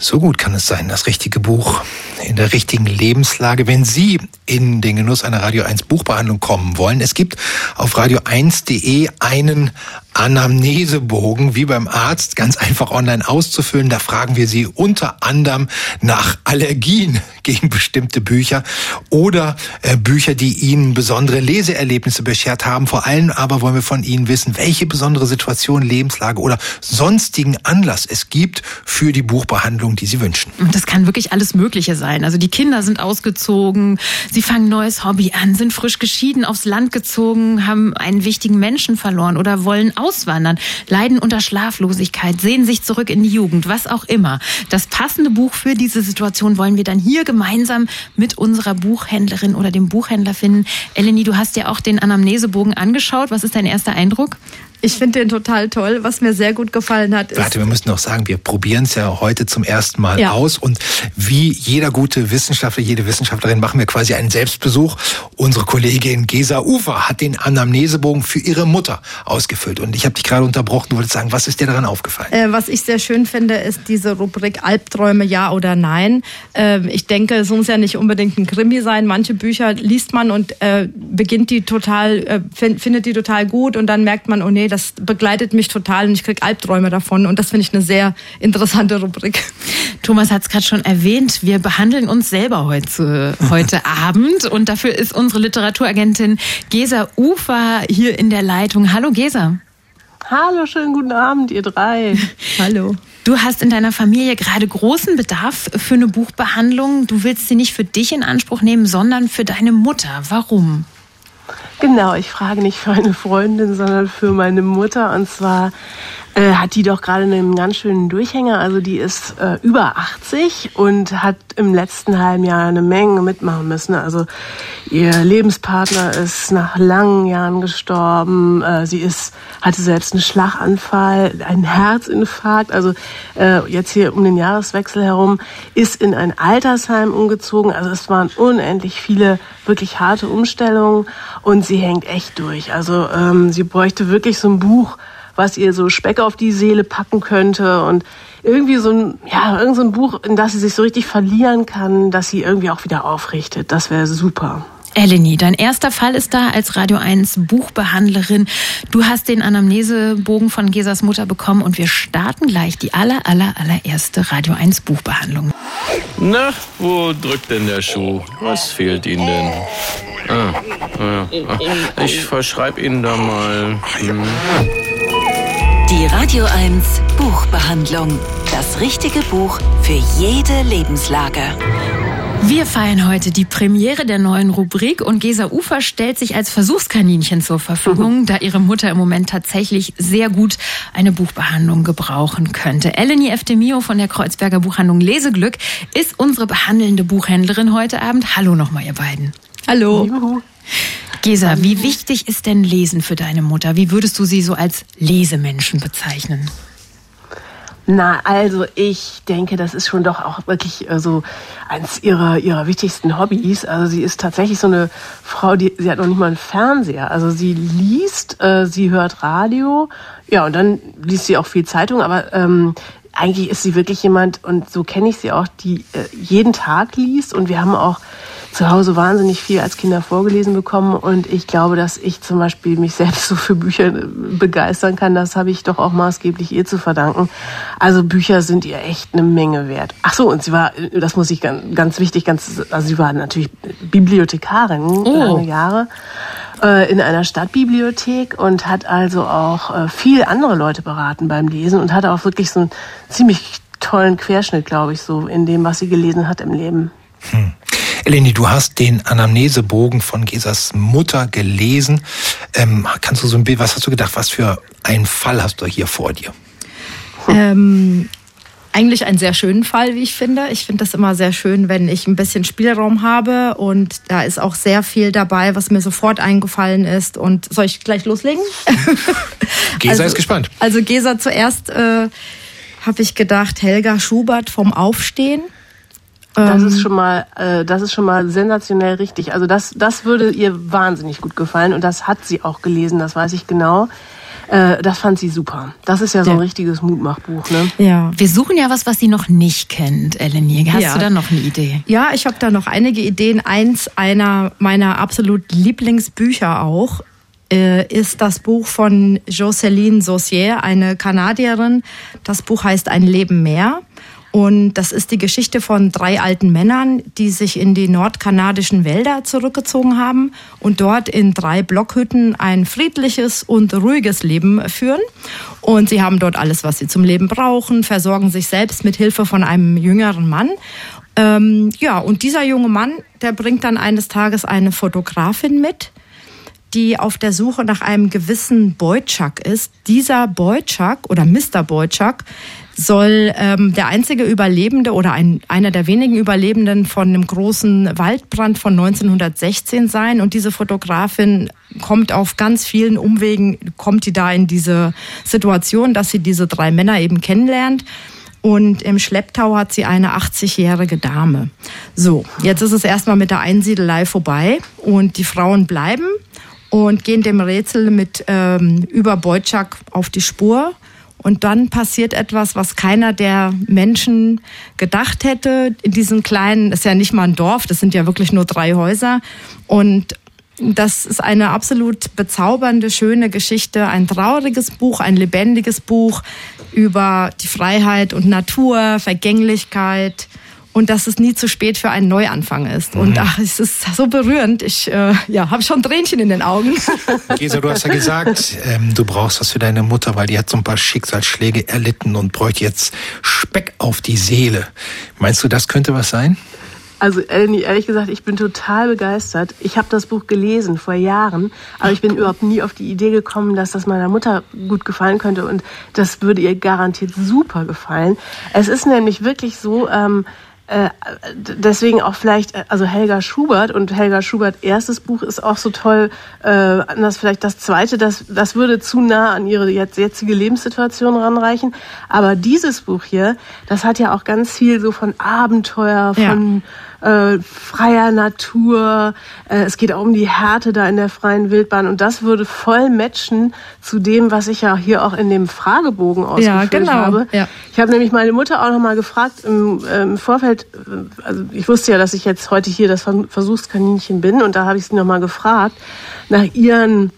So gut kann es sein, das richtige Buch in der richtigen Lebenslage, wenn Sie in den Genuss einer Radio 1 Buchbehandlung kommen wollen. Es gibt auf radio1.de einen Anamnesebogen, wie beim Arzt, ganz einfach online auszufüllen. Da fragen wir Sie unter anderem nach Allergien [LAUGHS] gegen bestimmte Bücher oder äh, Bücher, die Ihnen besondere Leseerlebnisse beschert haben. Vor allem aber wollen wir von Ihnen wissen, welche besondere Situation, Lebenslage oder sonstigen Anlass es gibt für die Buchbehandlung, die Sie wünschen. Und das kann wirklich alles Mögliche sein. Also die Kinder sind ausgezogen, sie fangen neues Hobby an, sind frisch geschieden, aufs Land gezogen, haben einen wichtigen Menschen verloren oder wollen auswandern, leiden unter Schlaflosigkeit, sehen sich zurück in die Jugend, was auch immer. Das passende Buch für diese Situation wollen wir dann hier gemeinsam mit unserer Buchhändlerin oder dem Buchhändler finden. Eleni, du hast ja auch den Anamnesebogen angeschaut. Was ist dein erster Eindruck? Ich finde den total toll. Was mir sehr gut gefallen hat, ist. Warte, wir müssen noch sagen, wir probieren es ja heute zum ersten Mal ja. aus. Und wie jeder gute Wissenschaftler, jede Wissenschaftlerin machen wir quasi einen Selbstbesuch. Unsere Kollegin Gesa Ufer hat den Anamnesebogen für ihre Mutter ausgefüllt. Und ich habe dich gerade unterbrochen. Du wolltest sagen, was ist dir daran aufgefallen? Äh, was ich sehr schön finde, ist diese Rubrik Albträume, ja oder nein. Äh, ich denke, es muss ja nicht unbedingt ein Krimi sein. Manche Bücher liest man und äh, beginnt die total, äh, findet die total gut und dann merkt man, oh nee, das begleitet mich total und ich kriege Albträume davon. Und das finde ich eine sehr interessante Rubrik. Thomas hat es gerade schon erwähnt, wir behandeln uns selber heute, heute [LAUGHS] Abend. Und dafür ist unsere Literaturagentin Gesa Ufer hier in der Leitung. Hallo Gesa. Hallo, schönen guten Abend, ihr drei. [LAUGHS] Hallo. Du hast in deiner Familie gerade großen Bedarf für eine Buchbehandlung. Du willst sie nicht für dich in Anspruch nehmen, sondern für deine Mutter. Warum? Genau, ich frage nicht für eine Freundin, sondern für meine Mutter. Und zwar äh, hat die doch gerade einen ganz schönen Durchhänger. Also die ist äh, über 80 und hat im letzten halben Jahr eine Menge mitmachen müssen. Also ihr Lebenspartner ist nach langen Jahren gestorben. Äh, sie ist hatte selbst einen Schlaganfall, einen Herzinfarkt. Also äh, jetzt hier um den Jahreswechsel herum ist in ein Altersheim umgezogen. Also es waren unendlich viele wirklich harte Umstellungen und sie hängt echt durch. Also ähm, sie bräuchte wirklich so ein Buch was ihr so Speck auf die Seele packen könnte und irgendwie so ein, ja, irgend so ein Buch, in das sie sich so richtig verlieren kann, dass sie irgendwie auch wieder aufrichtet. Das wäre super. Eleni, dein erster Fall ist da als Radio 1 Buchbehandlerin. Du hast den Anamnesebogen von Gesas Mutter bekommen und wir starten gleich die aller, aller, allererste Radio 1 Buchbehandlung. Na, wo drückt denn der Schuh? Was fehlt Ihnen denn? Ah, ah, ah. Ich verschreibe Ihnen da mal. Hm. Die Radio 1 Buchbehandlung. Das richtige Buch für jede Lebenslage. Wir feiern heute die Premiere der neuen Rubrik und Gesa Ufer stellt sich als Versuchskaninchen zur Verfügung, da ihre Mutter im Moment tatsächlich sehr gut eine Buchbehandlung gebrauchen könnte. Eleni Eftemio von der Kreuzberger Buchhandlung Leseglück ist unsere behandelnde Buchhändlerin heute Abend. Hallo nochmal, ihr beiden. Hallo. Juhu. Gesa, wie wichtig ist denn Lesen für deine Mutter? Wie würdest du sie so als Lesemenschen bezeichnen? Na, also ich denke, das ist schon doch auch wirklich äh, so eins ihrer, ihrer wichtigsten Hobbys. Also sie ist tatsächlich so eine Frau, die sie hat noch nicht mal einen Fernseher. Also sie liest, äh, sie hört Radio, ja, und dann liest sie auch viel Zeitung, aber ähm, eigentlich ist sie wirklich jemand, und so kenne ich sie auch, die äh, jeden Tag liest. Und wir haben auch zu Hause wahnsinnig viel als Kinder vorgelesen bekommen und ich glaube, dass ich zum Beispiel mich selbst [LAUGHS] so für Bücher begeistern kann. Das habe ich doch auch maßgeblich ihr zu verdanken. Also Bücher sind ihr echt eine Menge wert. Ach so, und sie war, das muss ich ganz, ganz wichtig, ganz, also sie war natürlich Bibliothekarin oh. lange Jahre äh, in einer Stadtbibliothek und hat also auch äh, viel andere Leute beraten beim Lesen und hatte auch wirklich so einen ziemlich tollen Querschnitt, glaube ich, so in dem, was sie gelesen hat im Leben. Hm. Eleni, du hast den Anamnesebogen von Gesas Mutter gelesen. Ähm, kannst du so ein Bild, was hast du gedacht, was für einen Fall hast du hier vor dir? Ähm, eigentlich einen sehr schönen Fall, wie ich finde. Ich finde das immer sehr schön, wenn ich ein bisschen Spielraum habe und da ist auch sehr viel dabei, was mir sofort eingefallen ist. Und soll ich gleich loslegen? [LAUGHS] Gesa also, ist gespannt. Also Gesa zuerst äh, habe ich gedacht, Helga Schubert vom Aufstehen. Das ist ähm, schon mal, äh, das ist schon mal sensationell richtig. Also das, das würde ihr wahnsinnig gut gefallen und das hat sie auch gelesen, das weiß ich genau. Äh, das fand sie super. Das ist ja so ein ja. richtiges Mutmachbuch, ne? Ja. Wir suchen ja was, was sie noch nicht kennt, Eleni. Hast ja. du da noch eine Idee? Ja, ich habe da noch einige Ideen. Eins einer meiner absolut Lieblingsbücher auch äh, ist das Buch von Jocelyn Saucier, eine Kanadierin. Das Buch heißt Ein Leben mehr. Und das ist die Geschichte von drei alten Männern, die sich in die nordkanadischen Wälder zurückgezogen haben und dort in drei Blockhütten ein friedliches und ruhiges Leben führen. Und sie haben dort alles, was sie zum Leben brauchen, versorgen sich selbst mit Hilfe von einem jüngeren Mann. Ähm, ja, und dieser junge Mann, der bringt dann eines Tages eine Fotografin mit, die auf der Suche nach einem gewissen Boyczak ist. Dieser Boyczak oder Mr. Boyczak soll ähm, der einzige Überlebende oder ein, einer der wenigen Überlebenden von einem großen Waldbrand von 1916 sein. Und diese Fotografin kommt auf ganz vielen Umwegen, kommt die da in diese Situation, dass sie diese drei Männer eben kennenlernt. Und im Schlepptau hat sie eine 80-jährige Dame. So, jetzt ist es erstmal mit der Einsiedelei vorbei und die Frauen bleiben und gehen dem Rätsel mit ähm, über Beutschak auf die Spur und dann passiert etwas, was keiner der Menschen gedacht hätte. In diesem kleinen, ist ja nicht mal ein Dorf, das sind ja wirklich nur drei Häuser. Und das ist eine absolut bezaubernde, schöne Geschichte, ein trauriges Buch, ein lebendiges Buch über die Freiheit und Natur, Vergänglichkeit, und dass es nie zu spät für einen Neuanfang ist. Mhm. Und ach, es ist so berührend. Ich äh, ja, habe schon Tränchen in den Augen. [LAUGHS] Gesa, du hast ja gesagt, ähm, du brauchst was für deine Mutter, weil die hat so ein paar Schicksalsschläge erlitten und bräuchte jetzt Speck auf die Seele. Meinst du, das könnte was sein? Also Eleni, ehrlich gesagt, ich bin total begeistert. Ich habe das Buch gelesen vor Jahren, aber ich bin überhaupt nie auf die Idee gekommen, dass das meiner Mutter gut gefallen könnte und das würde ihr garantiert super gefallen. Es ist nämlich wirklich so, ähm, äh, deswegen auch vielleicht, äh, also Helga Schubert und Helga Schubert erstes Buch ist auch so toll, äh, anders vielleicht das zweite, das, das würde zu nah an ihre jetzt, jetzige Lebenssituation ranreichen. Aber dieses Buch hier, das hat ja auch ganz viel so von Abenteuer, von ja äh, freier Natur. Äh, es geht auch um die Härte da in der freien Wildbahn. Und das würde voll matchen zu dem, was ich ja hier auch in dem Fragebogen ausgeführt ja, genau. habe. Ja. Ich habe nämlich meine Mutter auch nochmal gefragt im, äh, im Vorfeld. Äh, also ich wusste ja, dass ich jetzt heute hier das Versuchskaninchen bin. Und da habe ich sie nochmal gefragt nach ihren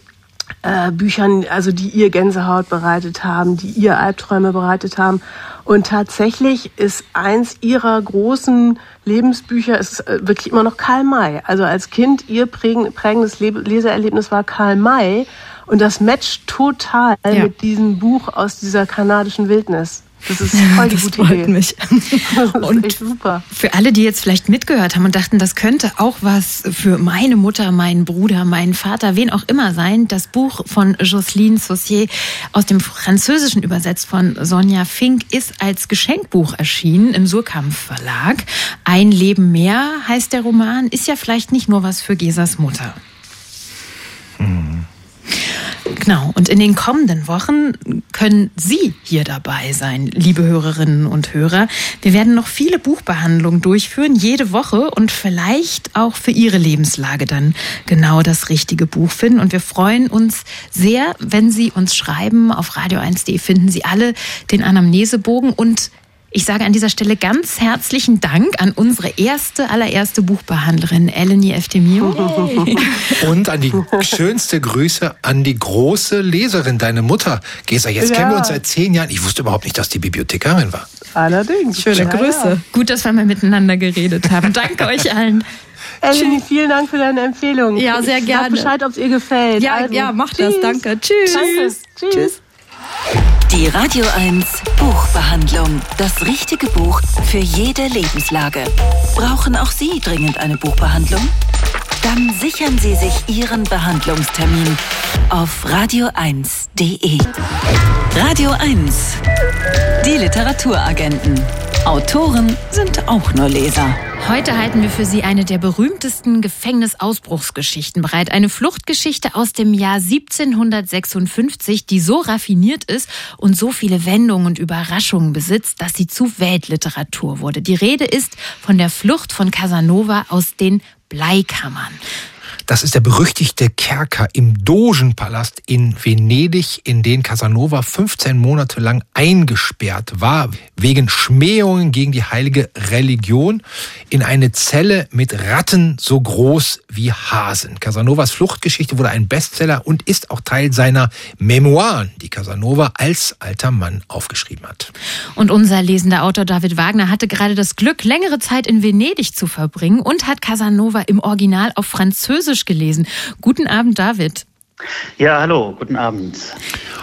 äh, Büchern, also die ihr Gänsehaut bereitet haben, die ihr Albträume bereitet haben. Und tatsächlich ist eins ihrer großen Lebensbücher ist äh, wirklich immer noch Karl May. Also als Kind ihr prägendes Leseerlebnis war Karl May. Und das matcht total ja. mit diesem Buch aus dieser kanadischen Wildnis. Das ist [LAUGHS] voll die das gute freut Idee. mich. [LAUGHS] und super. Für alle, die jetzt vielleicht mitgehört haben und dachten, das könnte auch was für meine Mutter, meinen Bruder, meinen Vater, wen auch immer sein, das Buch von Jocelyne Saucier aus dem Französischen übersetzt von Sonja Fink ist als Geschenkbuch erschienen im Surkamp Verlag. Ein Leben mehr heißt der Roman, ist ja vielleicht nicht nur was für Gesas Mutter. Mhm. Genau. Und in den kommenden Wochen können Sie hier dabei sein, liebe Hörerinnen und Hörer. Wir werden noch viele Buchbehandlungen durchführen, jede Woche und vielleicht auch für Ihre Lebenslage dann genau das richtige Buch finden. Und wir freuen uns sehr, wenn Sie uns schreiben. Auf radio1.de finden Sie alle den Anamnesebogen und ich sage an dieser Stelle ganz herzlichen Dank an unsere erste, allererste Buchbehandlerin, Eleni Eftemio. [LAUGHS] Und an die schönste Grüße an die große Leserin, deine Mutter. Gesa, jetzt ja. kennen wir uns seit zehn Jahren. Ich wusste überhaupt nicht, dass die Bibliothekarin war. Allerdings. Schöne ja, Grüße. Ja. Gut, dass wir mal miteinander geredet haben. [LAUGHS] Danke euch allen. Eleni, vielen Dank für deine Empfehlung. Ja, sehr gerne. Sag Bescheid, ob es ihr gefällt. Ja, also, ja, mach tschüss. das. Danke. Tschüss. Danke. Tschüss. tschüss. Die Radio 1 Buchbehandlung. Das richtige Buch für jede Lebenslage. Brauchen auch Sie dringend eine Buchbehandlung? Dann sichern Sie sich Ihren Behandlungstermin auf radio1.de. Radio 1. Die Literaturagenten. Autoren sind auch nur Leser. Heute halten wir für Sie eine der berühmtesten Gefängnisausbruchsgeschichten bereit. Eine Fluchtgeschichte aus dem Jahr 1756, die so raffiniert ist und so viele Wendungen und Überraschungen besitzt, dass sie zu Weltliteratur wurde. Die Rede ist von der Flucht von Casanova aus den Bleikammern. Das ist der berüchtigte Kerker im Dogenpalast in Venedig, in den Casanova 15 Monate lang eingesperrt war, wegen Schmähungen gegen die heilige Religion, in eine Zelle mit Ratten so groß wie Hasen. Casanovas Fluchtgeschichte wurde ein Bestseller und ist auch Teil seiner Memoiren, die Casanova als alter Mann aufgeschrieben hat. Und unser lesender Autor David Wagner hatte gerade das Glück, längere Zeit in Venedig zu verbringen und hat Casanova im Original auf Französisch Englisch gelesen. Guten Abend, David. Ja, hallo, guten Abend.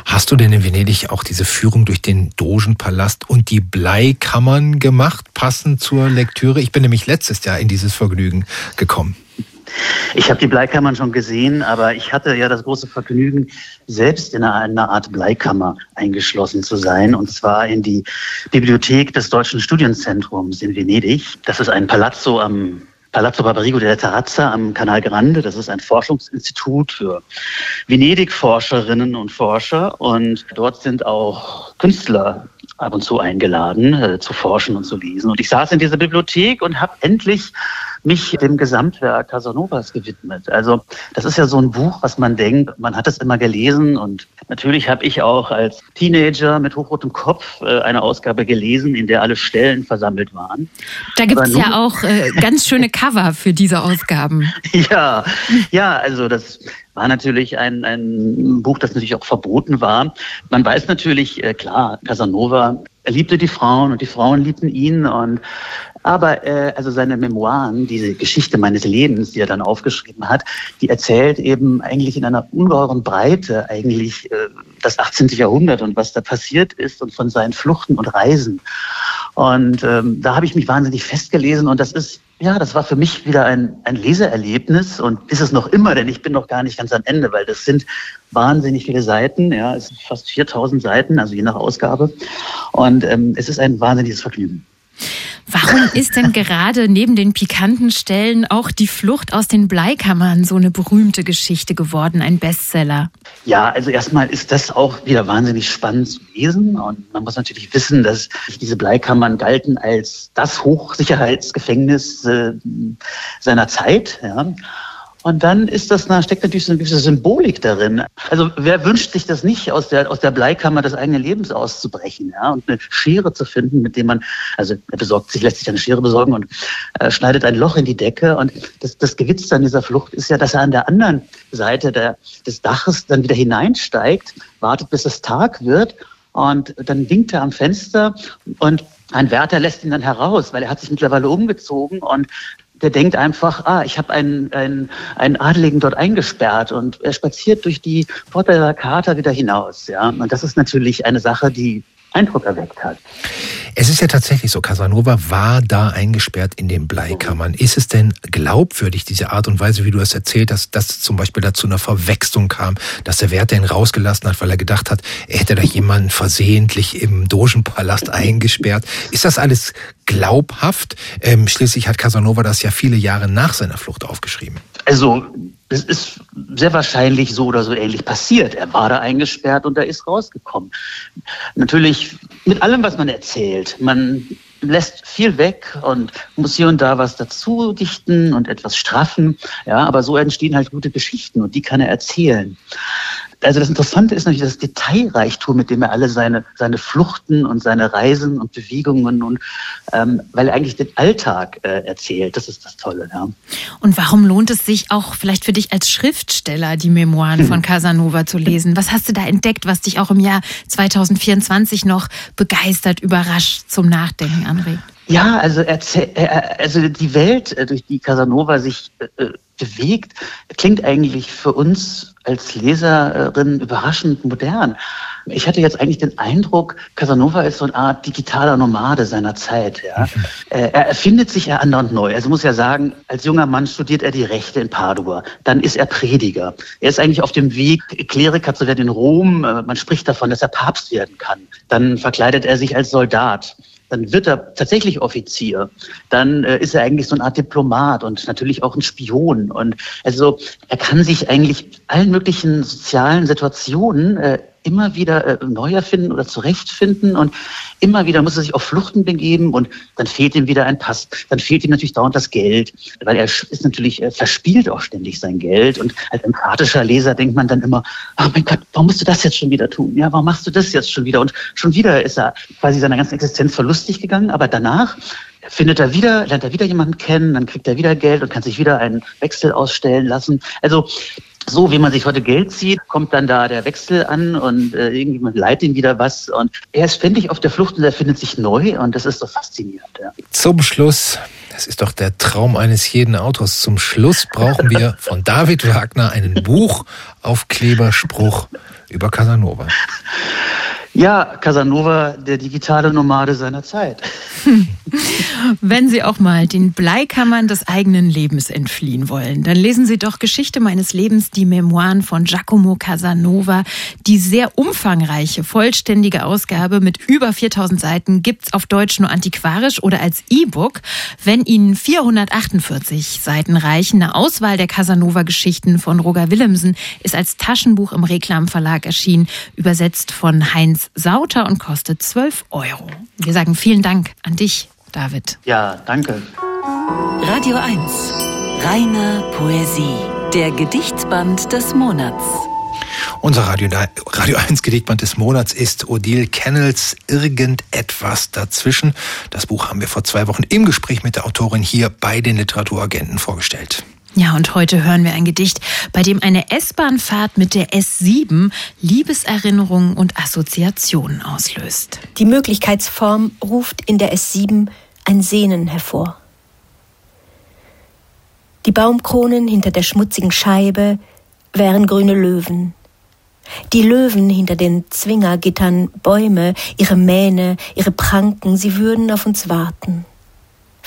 Hast du denn in Venedig auch diese Führung durch den Dogenpalast und die Bleikammern gemacht, passend zur Lektüre? Ich bin nämlich letztes Jahr in dieses Vergnügen gekommen. Ich habe die Bleikammern schon gesehen, aber ich hatte ja das große Vergnügen, selbst in einer Art Bleikammer eingeschlossen zu sein, und zwar in die Bibliothek des Deutschen Studienzentrums in Venedig. Das ist ein Palazzo am Palazzo Barbarigo della Terrazza am Canal Grande. Das ist ein Forschungsinstitut für Venedig-Forscherinnen und Forscher. Und dort sind auch Künstler ab und zu eingeladen, äh, zu forschen und zu lesen. Und ich saß in dieser Bibliothek und habe endlich mich dem Gesamtwerk Casanovas gewidmet. Also das ist ja so ein Buch, was man denkt, man hat es immer gelesen und natürlich habe ich auch als Teenager mit hochrotem Kopf äh, eine Ausgabe gelesen, in der alle Stellen versammelt waren. Da gibt es ja auch äh, ganz schöne Cover für diese Ausgaben. [LAUGHS] ja, ja, also das war natürlich ein, ein Buch, das natürlich auch verboten war. Man weiß natürlich, äh, klar, Casanova er liebte die Frauen und die Frauen liebten ihn und aber äh, also seine Memoiren, diese Geschichte meines Lebens, die er dann aufgeschrieben hat, die erzählt eben eigentlich in einer ungeheuren Breite eigentlich äh, das 18. Jahrhundert und was da passiert ist und von seinen Fluchten und Reisen. Und ähm, da habe ich mich wahnsinnig festgelesen und das ist ja, das war für mich wieder ein, ein Leseerlebnis und ist es noch immer, denn ich bin noch gar nicht ganz am Ende, weil das sind wahnsinnig viele Seiten, ja, es sind fast 4000 Seiten, also je nach Ausgabe. Und ähm, es ist ein wahnsinniges Vergnügen. Warum ist denn gerade neben den pikanten Stellen auch die Flucht aus den Bleikammern so eine berühmte Geschichte geworden, ein Bestseller? Ja, also erstmal ist das auch wieder wahnsinnig spannend zu lesen und man muss natürlich wissen, dass diese Bleikammern galten als das Hochsicherheitsgefängnis äh, seiner Zeit. Ja. Und dann ist das, na, steckt natürlich so eine gewisse Symbolik darin. Also wer wünscht sich das nicht, aus der, aus der Bleikammer des eigenen Lebens auszubrechen, ja, und eine Schere zu finden, mit dem man, also er besorgt sich, lässt sich eine Schere besorgen und äh, schneidet ein Loch in die Decke. Und das, das Gewitz an dieser Flucht ist ja, dass er an der anderen Seite der, des Daches dann wieder hineinsteigt, wartet, bis es Tag wird und dann winkt er am Fenster und ein Wärter lässt ihn dann heraus, weil er hat sich mittlerweile umgezogen und der denkt einfach, ah, ich habe einen, einen, einen Adeligen dort eingesperrt und er spaziert durch die Porta della Carta wieder hinaus. Ja? Und das ist natürlich eine Sache, die Eindruck erweckt hat. Es ist ja tatsächlich so, Casanova war da eingesperrt in den Bleikammern. Ist es denn glaubwürdig, diese Art und Weise, wie du es erzählt hast, dass zum Beispiel dazu eine Verwechslung kam, dass der Wärter ihn rausgelassen hat, weil er gedacht hat, er hätte da jemanden versehentlich im Dogenpalast eingesperrt. Ist das alles glaubhaft? Ähm, schließlich hat Casanova das ja viele Jahre nach seiner Flucht aufgeschrieben. Also es ist sehr wahrscheinlich so oder so ähnlich passiert. Er war da eingesperrt und er ist rausgekommen. Natürlich mit allem, was man erzählt. Man lässt viel weg und muss hier und da was dazu dichten und etwas straffen. Ja, aber so entstehen halt gute Geschichten und die kann er erzählen also das Interessante ist natürlich das Detailreichtum, mit dem er alle seine, seine Fluchten und seine Reisen und Bewegungen und ähm, weil er eigentlich den Alltag äh, erzählt. Das ist das Tolle. Ja. Und warum lohnt es sich auch vielleicht für dich als Schriftsteller, die Memoiren von Casanova zu lesen? Was hast du da entdeckt, was dich auch im Jahr 2024 noch begeistert, überrascht zum Nachdenken anregt? Ja, also, erzähl, also die Welt, äh, durch die Casanova sich äh, bewegt, klingt eigentlich für uns als Leserin überraschend modern. Ich hatte jetzt eigentlich den Eindruck, Casanova ist so eine Art digitaler Nomade seiner Zeit. Ja. [LAUGHS] Äh, er erfindet sich ja andauernd neu. Also muss ja sagen, als junger Mann studiert er die Rechte in Padua. Dann ist er Prediger. Er ist eigentlich auf dem Weg, Kleriker zu werden in Rom. Äh, man spricht davon, dass er Papst werden kann. Dann verkleidet er sich als Soldat dann wird er tatsächlich Offizier. Dann äh, ist er eigentlich so eine Art Diplomat und natürlich auch ein Spion. Und also er kann sich eigentlich allen möglichen sozialen Situationen äh, immer wieder äh, neu erfinden oder zurechtfinden und immer wieder muss er sich auf Fluchten begeben und dann fehlt ihm wieder ein Pass. Dann fehlt ihm natürlich dauernd das Geld, weil er ist natürlich, er verspielt auch ständig sein Geld und als empathischer Leser denkt man dann immer, oh mein Gott, warum musst du das jetzt schon wieder tun? Ja, warum machst du das jetzt schon wieder? Und schon wieder ist er quasi seiner ganzen Existenz verlustig gegangen, aber danach findet er wieder, lernt er wieder jemanden kennen, dann kriegt er wieder Geld und kann sich wieder einen Wechsel ausstellen lassen. Also so wie man sich heute Geld zieht, kommt dann da der Wechsel an und äh, irgendjemand leiht ihm wieder was. Und er ist ständig auf der Flucht und er findet sich neu und das ist doch faszinierend. Ja. Zum Schluss, das ist doch der Traum eines jeden Autors, zum Schluss brauchen wir von David Wagner einen Buchaufkleberspruch über Casanova. Ja, Casanova, der digitale Nomade seiner Zeit. [LAUGHS] Wenn Sie auch mal den Bleikammern des eigenen Lebens entfliehen wollen, dann lesen Sie doch Geschichte meines Lebens, die Memoiren von Giacomo Casanova. Die sehr umfangreiche, vollständige Ausgabe mit über 4000 Seiten gibt's auf Deutsch nur antiquarisch oder als E-Book. Wenn Ihnen 448 Seiten reichen, eine Auswahl der Casanova-Geschichten von Roger Willemsen ist als Taschenbuch im Reklam Verlag erschienen, übersetzt von Heinz Sauter und kostet 12 Euro. Wir sagen vielen Dank an dich, David. Ja, danke. Radio 1. Reine Poesie. Der Gedichtsband des Monats. Unser Radio, Radio 1 Gedichtband des Monats ist Odile Kennels Irgendetwas dazwischen. Das Buch haben wir vor zwei Wochen im Gespräch mit der Autorin hier bei den Literaturagenten vorgestellt. Ja, und heute hören wir ein Gedicht, bei dem eine S-Bahn-Fahrt mit der S7 Liebeserinnerungen und Assoziationen auslöst. Die Möglichkeitsform ruft in der S7 ein Sehnen hervor. Die Baumkronen hinter der schmutzigen Scheibe wären grüne Löwen. Die Löwen hinter den Zwingergittern Bäume, ihre Mähne, ihre Pranken, sie würden auf uns warten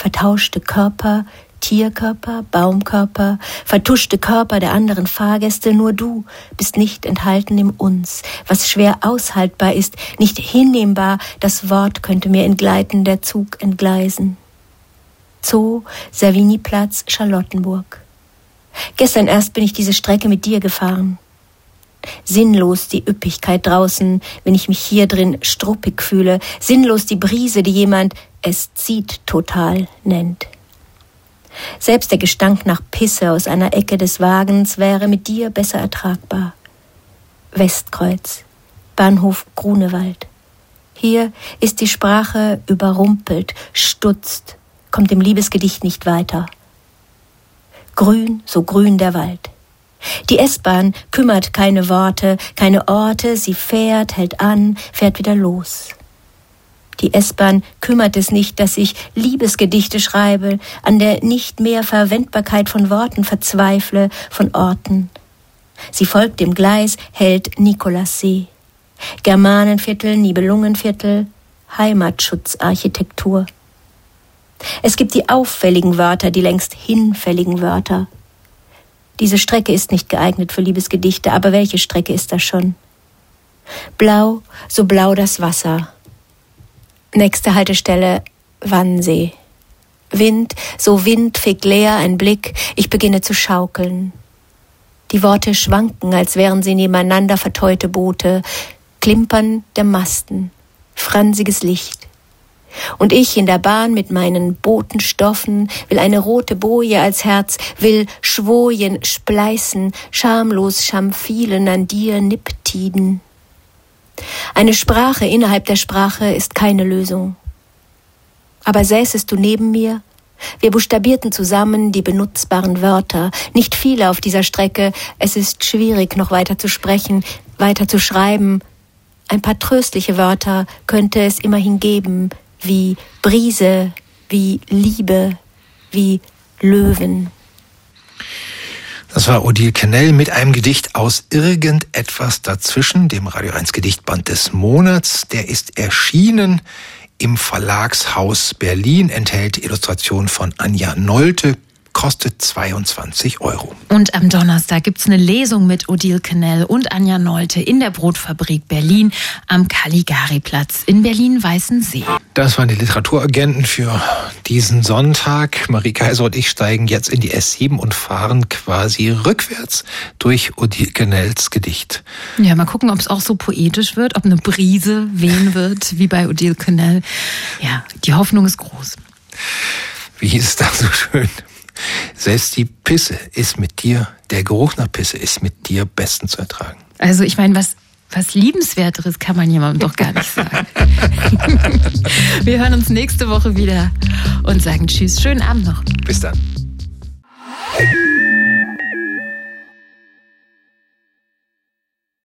Vertauschte Körper, Tierkörper, Baumkörper, vertuschte Körper der anderen Fahrgäste, nur du bist nicht enthalten im Uns, was schwer aushaltbar ist, nicht hinnehmbar, das Wort könnte mir entgleiten, der Zug entgleisen. Zoo, Savini-Platz, Charlottenburg. Gestern erst bin ich diese Strecke mit dir gefahren. Sinnlos die Üppigkeit draußen, wenn ich mich hier drin struppig fühle, sinnlos die Brise, die jemand es zieht total nennt. Selbst der Gestank nach Pisse aus einer Ecke des Wagens wäre mit dir besser ertragbar. Westkreuz, Bahnhof Grunewald. Hier ist die Sprache überrumpelt, stutzt, kommt im Liebesgedicht nicht weiter. Grün, so grün der Wald. Die S-Bahn kümmert keine Worte, keine Orte, sie fährt, hält an, fährt wieder los. Die S-Bahn kümmert es nicht, dass ich Liebesgedichte schreibe, an der nicht mehr Verwendbarkeit von Worten verzweifle, von Orten. Sie folgt dem Gleis, hält Nikolassee. Germanenviertel, Nibelungenviertel, Heimatschutzarchitektur. Es gibt die auffälligen Wörter, die längst hinfälligen Wörter. Diese Strecke ist nicht geeignet für Liebesgedichte, aber welche Strecke ist das schon? Blau, so blau das Wasser. Nächste Haltestelle Wannsee. Wind, so windfig leer ein Blick, ich beginne zu schaukeln. Die Worte schwanken, als wären sie nebeneinander verteute Boote, Klimpern der Masten, fransiges Licht. Und ich in der Bahn mit meinen Botenstoffen will eine rote Boje als Herz, will schwojen, spleißen, schamlos schamfielen an dir Niptiden. Eine Sprache innerhalb der Sprache ist keine Lösung. Aber säßest du neben mir, wir buchstabierten zusammen die benutzbaren Wörter, nicht viele auf dieser Strecke, es ist schwierig, noch weiter zu sprechen, weiter zu schreiben. Ein paar tröstliche Wörter könnte es immerhin geben, wie Brise, wie Liebe, wie Löwen. Das war Odile Kennel mit einem Gedicht aus Irgendetwas dazwischen, dem Radio 1 Gedichtband des Monats. Der ist erschienen im Verlagshaus Berlin, enthält Illustrationen von Anja Nolte, kostet 22 Euro. Und am Donnerstag gibt es eine Lesung mit Odile Kennel und Anja Nolte in der Brotfabrik Berlin am Caligari-Platz in Berlin-Weißensee. Das waren die Literaturagenten für diesen Sonntag. Marie Kaiser und ich steigen jetzt in die S7 und fahren quasi rückwärts durch Odile Kennels Gedicht. Ja, mal gucken, ob es auch so poetisch wird, ob eine Brise wehen wird, wie bei Odile Kennel. Ja, die Hoffnung ist groß. Wie hieß es da so schön? Selbst die Pisse ist mit dir, der Geruch nach Pisse ist mit dir besten zu ertragen. Also ich meine, was, was Liebenswerteres kann man jemandem doch gar nicht sagen. [LAUGHS] Wir hören uns nächste Woche wieder und sagen Tschüss. Schönen Abend noch. Bis dann.